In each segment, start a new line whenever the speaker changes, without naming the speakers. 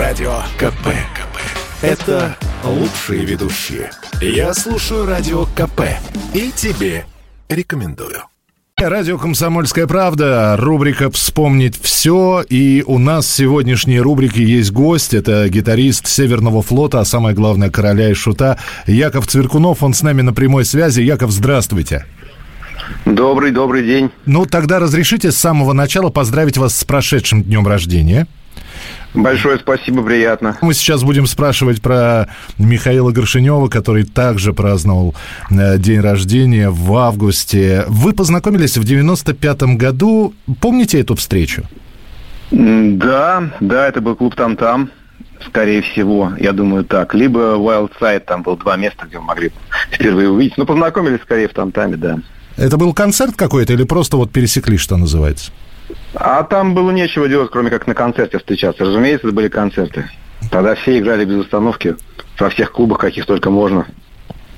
Радио КП. КП. Это лучшие ведущие. Я слушаю Радио КП. И тебе рекомендую.
Радио «Комсомольская правда», рубрика «Вспомнить все». И у нас в сегодняшней рубрике есть гость. Это гитарист Северного флота, а самое главное, короля и шута Яков Цверкунов. Он с нами на прямой связи. Яков, здравствуйте.
Добрый, добрый день.
Ну, тогда разрешите с самого начала поздравить вас с прошедшим днем рождения.
Большое спасибо, приятно.
Мы сейчас будем спрашивать про Михаила Горшинева, который также праздновал э, день рождения в августе. Вы познакомились в 95-м году. Помните эту встречу?
Да, да, это был клуб «Там-там». Скорее всего, я думаю так. Либо Wild Side, там было два места, где мы могли впервые увидеть. Но познакомились скорее в «Там-таме», да.
Это был концерт какой-то или просто вот пересекли, что называется?
А там было нечего делать, кроме как на концерте встречаться. Разумеется, это были концерты. Тогда все играли без остановки во всех клубах, каких только можно.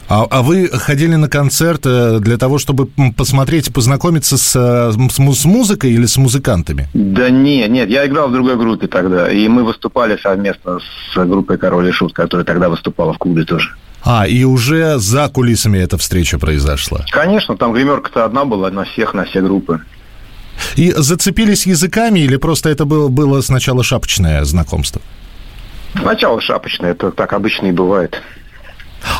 А, а вы ходили на концерт э, для того, чтобы посмотреть и познакомиться с, э, с, с музыкой или с музыкантами?
Да нет, нет, я играл в другой группе тогда, и мы выступали совместно с группой «Король и Шут», которая тогда выступала в клубе тоже.
А, и уже за кулисами эта встреча произошла?
Конечно, там гримерка-то одна была на всех, на все группы.
И зацепились языками или просто это было, было сначала шапочное знакомство?
Сначала шапочное, это так обычно и бывает.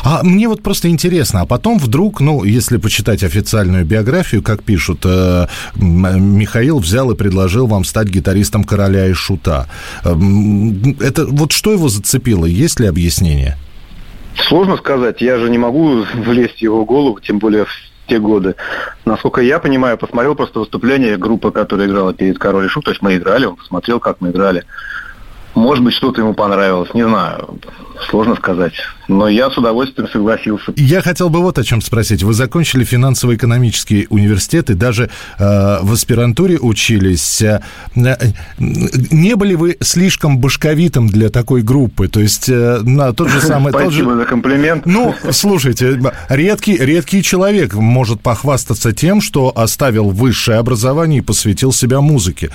А мне вот просто интересно, а потом вдруг, ну, если почитать официальную биографию, как пишут, э, Михаил взял и предложил вам стать гитаристом короля и шута. Э, это вот что его зацепило? Есть ли объяснение?
Сложно сказать. Я же не могу влезть в его голову, тем более в те годы. Насколько я понимаю, посмотрел просто выступление группы, которая играла перед Король и Шут. То есть мы играли, он посмотрел, как мы играли. Может быть, что-то ему понравилось, не знаю. Сложно сказать. Но я с удовольствием согласился.
Я хотел бы вот о чем спросить. Вы закончили финансово-экономический университет и даже э, в аспирантуре учились. Э, не были вы слишком башковитым для такой группы? То есть, э, на тот же самый...
Спасибо
тот
же... за комплимент.
Ну, слушайте, редкий, редкий человек может похвастаться тем, что оставил высшее образование и посвятил себя музыке.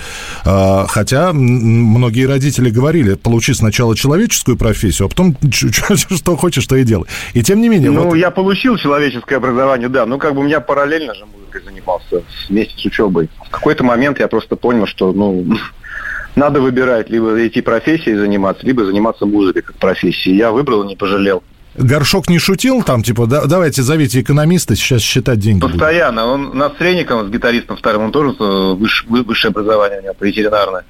Э, хотя многие родители говорили, получи сначала человеческую профессию, а потом что хочешь, то и делай. И тем не менее...
Ну, вот... я получил человеческое образование, да. Ну, как бы у меня параллельно же музыкой занимался вместе с учебой. В какой-то момент я просто понял, что, ну, надо выбирать, либо идти профессией заниматься, либо заниматься музыкой как профессией. Я выбрал и не пожалел.
Горшок не шутил там, типа, да, давайте зовите экономиста, сейчас считать деньги.
Постоянно. Он, у нас с Реником, с гитаристом вторым, он тоже э, выше, высшее образование у него, ветеринарное.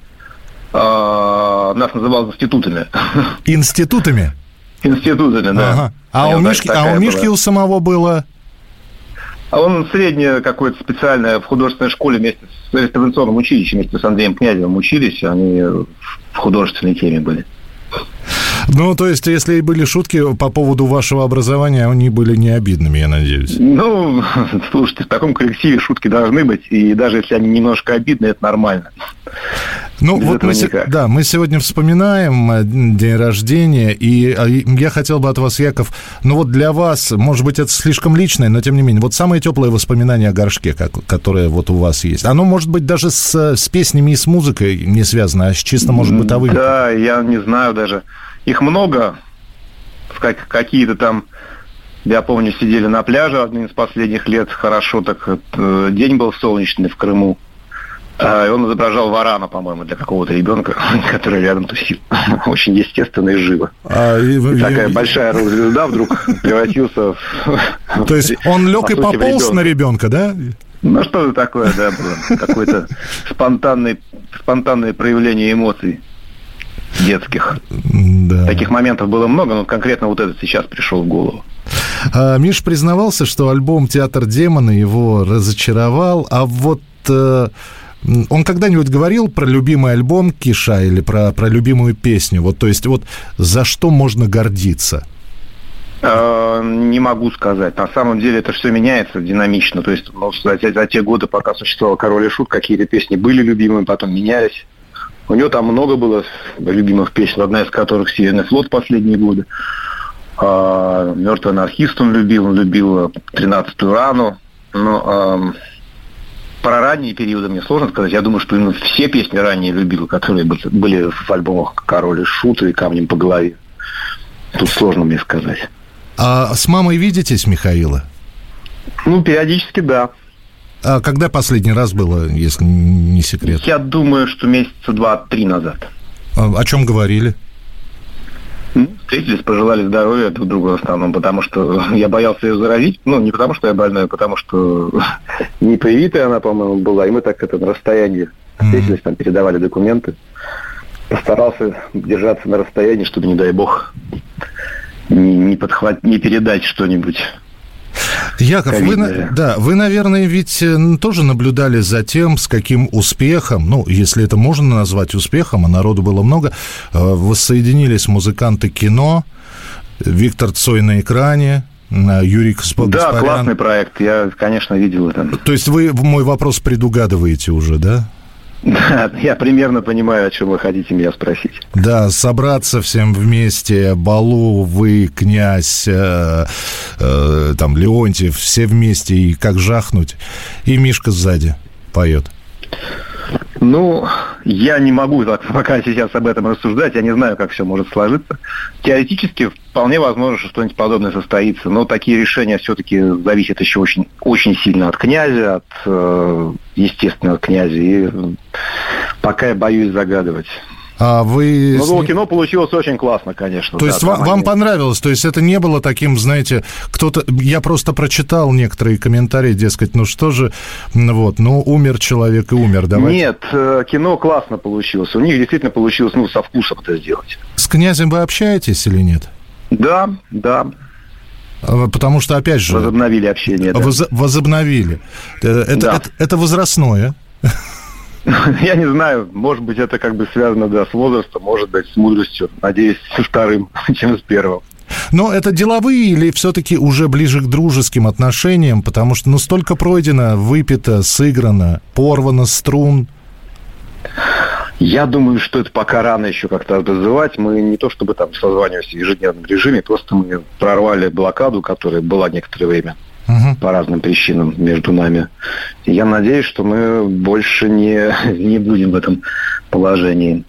А, нас называл институтами.
Институтами?
Институтами, да. Ага.
А, у Мишки, а у Мишки была. у самого было?
А он среднее какое-то специальное в художественной школе вместе с реставрационным училищем, вместе с Андреем Князевым учились, они в художественной теме были.
Ну, то есть, если и были шутки по поводу вашего образования, они были не обидными, я надеюсь.
Ну, слушайте, в таком коллективе шутки должны быть, и даже если они немножко обидны, это нормально.
Ну, Без вот мы, да, мы сегодня вспоминаем э, день рождения, и а, я хотел бы от вас, Яков, ну вот для вас, может быть, это слишком личное, но тем не менее, вот самое теплое воспоминание о горшке, как, которое вот у вас есть, оно может быть даже с, с песнями и с музыкой не связано, а с чисто, может, бытовыми.
Да, я не знаю даже. Их много, как, какие-то там я помню, сидели на пляже один из последних лет, хорошо так, э, день был солнечный в Крыму. А, и он изображал варана, по-моему, для какого-то ребенка, который рядом тусил. Очень естественно и живо. А, и, и такая и... большая звезда вдруг превратился
в... То есть он лег и пополз на ребенка, да?
Ну, что-то такое, да, было. Какое-то спонтанное, спонтанное проявление эмоций детских. Да. Таких моментов было много, но конкретно вот этот сейчас пришел в голову.
А, Миш признавался, что альбом «Театр демона» его разочаровал, а вот э, он когда-нибудь говорил про любимый альбом Киша или про, про любимую песню? Вот, то есть, вот за что можно гордиться?
Э, не могу сказать. На самом деле это все меняется динамично. То есть ну, за, за те годы, пока существовал Король и Шут, какие-то песни были любимыми, потом менялись. У него там много было любимых песен, одна из которых «Северный флот» последние годы. А, «Мертвый анархист» он любил, он любил «Тринадцатую рану». Ну, а, про ранние периоды мне сложно сказать. Я думаю, что именно все песни ранее любил, которые были в альбомах «Король и Шут» и «Камнем по голове». Тут сложно мне сказать.
А с мамой видитесь, Михаила?
Ну, периодически, да.
А когда последний раз было, если не секрет?
Я думаю, что месяца два-три назад.
А, о чем говорили?
Ну, встретились, пожелали здоровья друг другу в основном, потому что я боялся ее заразить. Ну, не потому что я больной, а потому что непривитая она, по-моему, была. И мы так это на расстоянии встретились, там передавали документы. Постарался держаться на расстоянии, чтобы, не дай бог, не, не, подхват... не передать что-нибудь
Яков, вы, да, вы, наверное, ведь э, тоже наблюдали за тем, с каким успехом, ну, если это можно назвать успехом, а народу было много, э, воссоединились музыканты кино, Виктор Цой на экране, Юрий Гаспарян.
Да, классный проект, я, конечно, видел это.
То есть вы мой вопрос предугадываете уже, да?
Да, я примерно понимаю, о чем вы хотите меня спросить.
Да, собраться всем вместе, Балу, вы, князь, э, э, там, Леонтьев, все вместе, и как жахнуть. И Мишка сзади поет.
Ну, я не могу пока сейчас об этом рассуждать, я не знаю, как все может сложиться. Теоретически вполне возможно, что что-нибудь подобное состоится, но такие решения все-таки зависят еще очень, очень сильно от князя, от, э, естественно, от князя, и пока я боюсь загадывать.
А вы...
Ну, кино получилось очень классно, конечно.
То да, есть вам, вам понравилось? То есть это не было таким, знаете, кто-то... Я просто прочитал некоторые комментарии, дескать, ну что же, вот, ну умер человек и умер, давайте.
Нет, э, кино классно получилось. У них действительно получилось, ну, со вкусом это сделать.
С князем вы общаетесь или нет?
Да, да.
А, потому что, опять же...
Возобновили общение, да.
Воз, возобновили. Э, это, да. это, это возрастное.
Я не знаю, может быть, это как бы связано, да, с возрастом, может быть, с мудростью. Надеюсь, со вторым, чем с первым.
Но это деловые или все-таки уже ближе к дружеским отношениям? Потому что, ну, столько пройдено, выпито, сыграно, порвано струн.
Я думаю, что это пока рано еще как-то называть. Мы не то чтобы там созваниваемся в ежедневном режиме, просто мы прорвали блокаду, которая была некоторое время угу. по разным причинам между нами. Я надеюсь, что мы больше не, не будем в этом положении.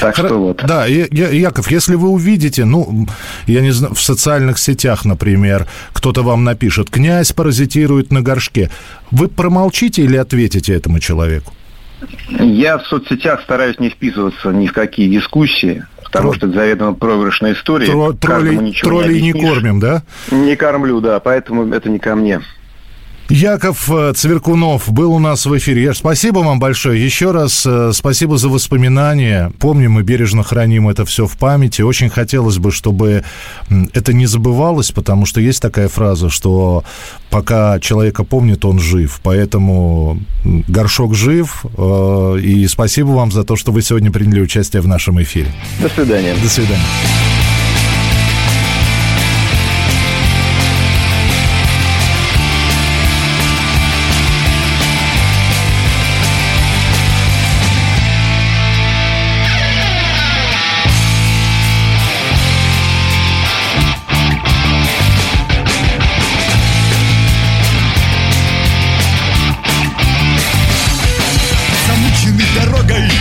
Так что вот. Да, Яков, если вы увидите, ну, я не знаю, в социальных сетях, например, кто-то вам напишет, князь паразитирует на горшке, вы промолчите или ответите этому человеку?
Я в соцсетях стараюсь не вписываться ни в какие дискуссии потому что это заведомо проигрышная история. Тро,
троллей троллей не, не кормим, да?
Не кормлю, да, поэтому это не ко мне.
Яков э, Цверкунов был у нас в эфире. Спасибо вам большое. Еще раз э, спасибо за воспоминания. Помним и бережно храним это все в памяти. Очень хотелось бы, чтобы это не забывалось, потому что есть такая фраза, что пока человека помнит, он жив. Поэтому горшок жив. Э, и спасибо вам за то, что вы сегодня приняли участие в нашем эфире.
До свидания.
До свидания.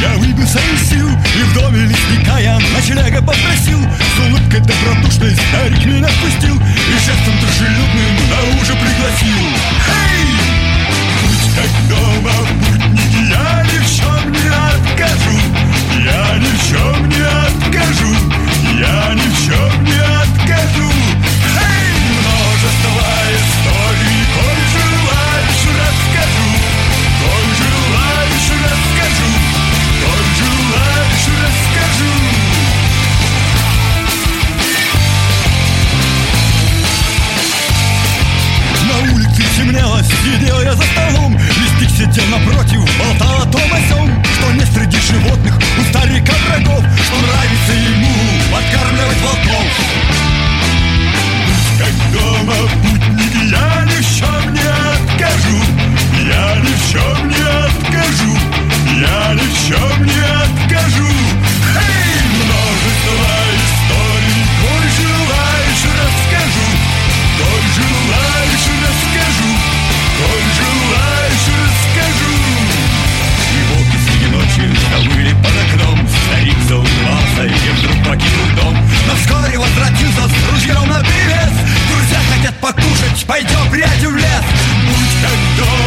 Я выбился из сил И в доме лесника я ночлега попросил С улыбкой добродушной старик меня впустил И жестом дружелюбным на ужин пригласил Эй! Будь как дома Сидел я за столом, листик сидел напротив Болтал о том о сём, что нет среди животных У старика врагов, что нравится ему Подкармливать волков. Как дома Пойдем прядью в лес. Будь как дом.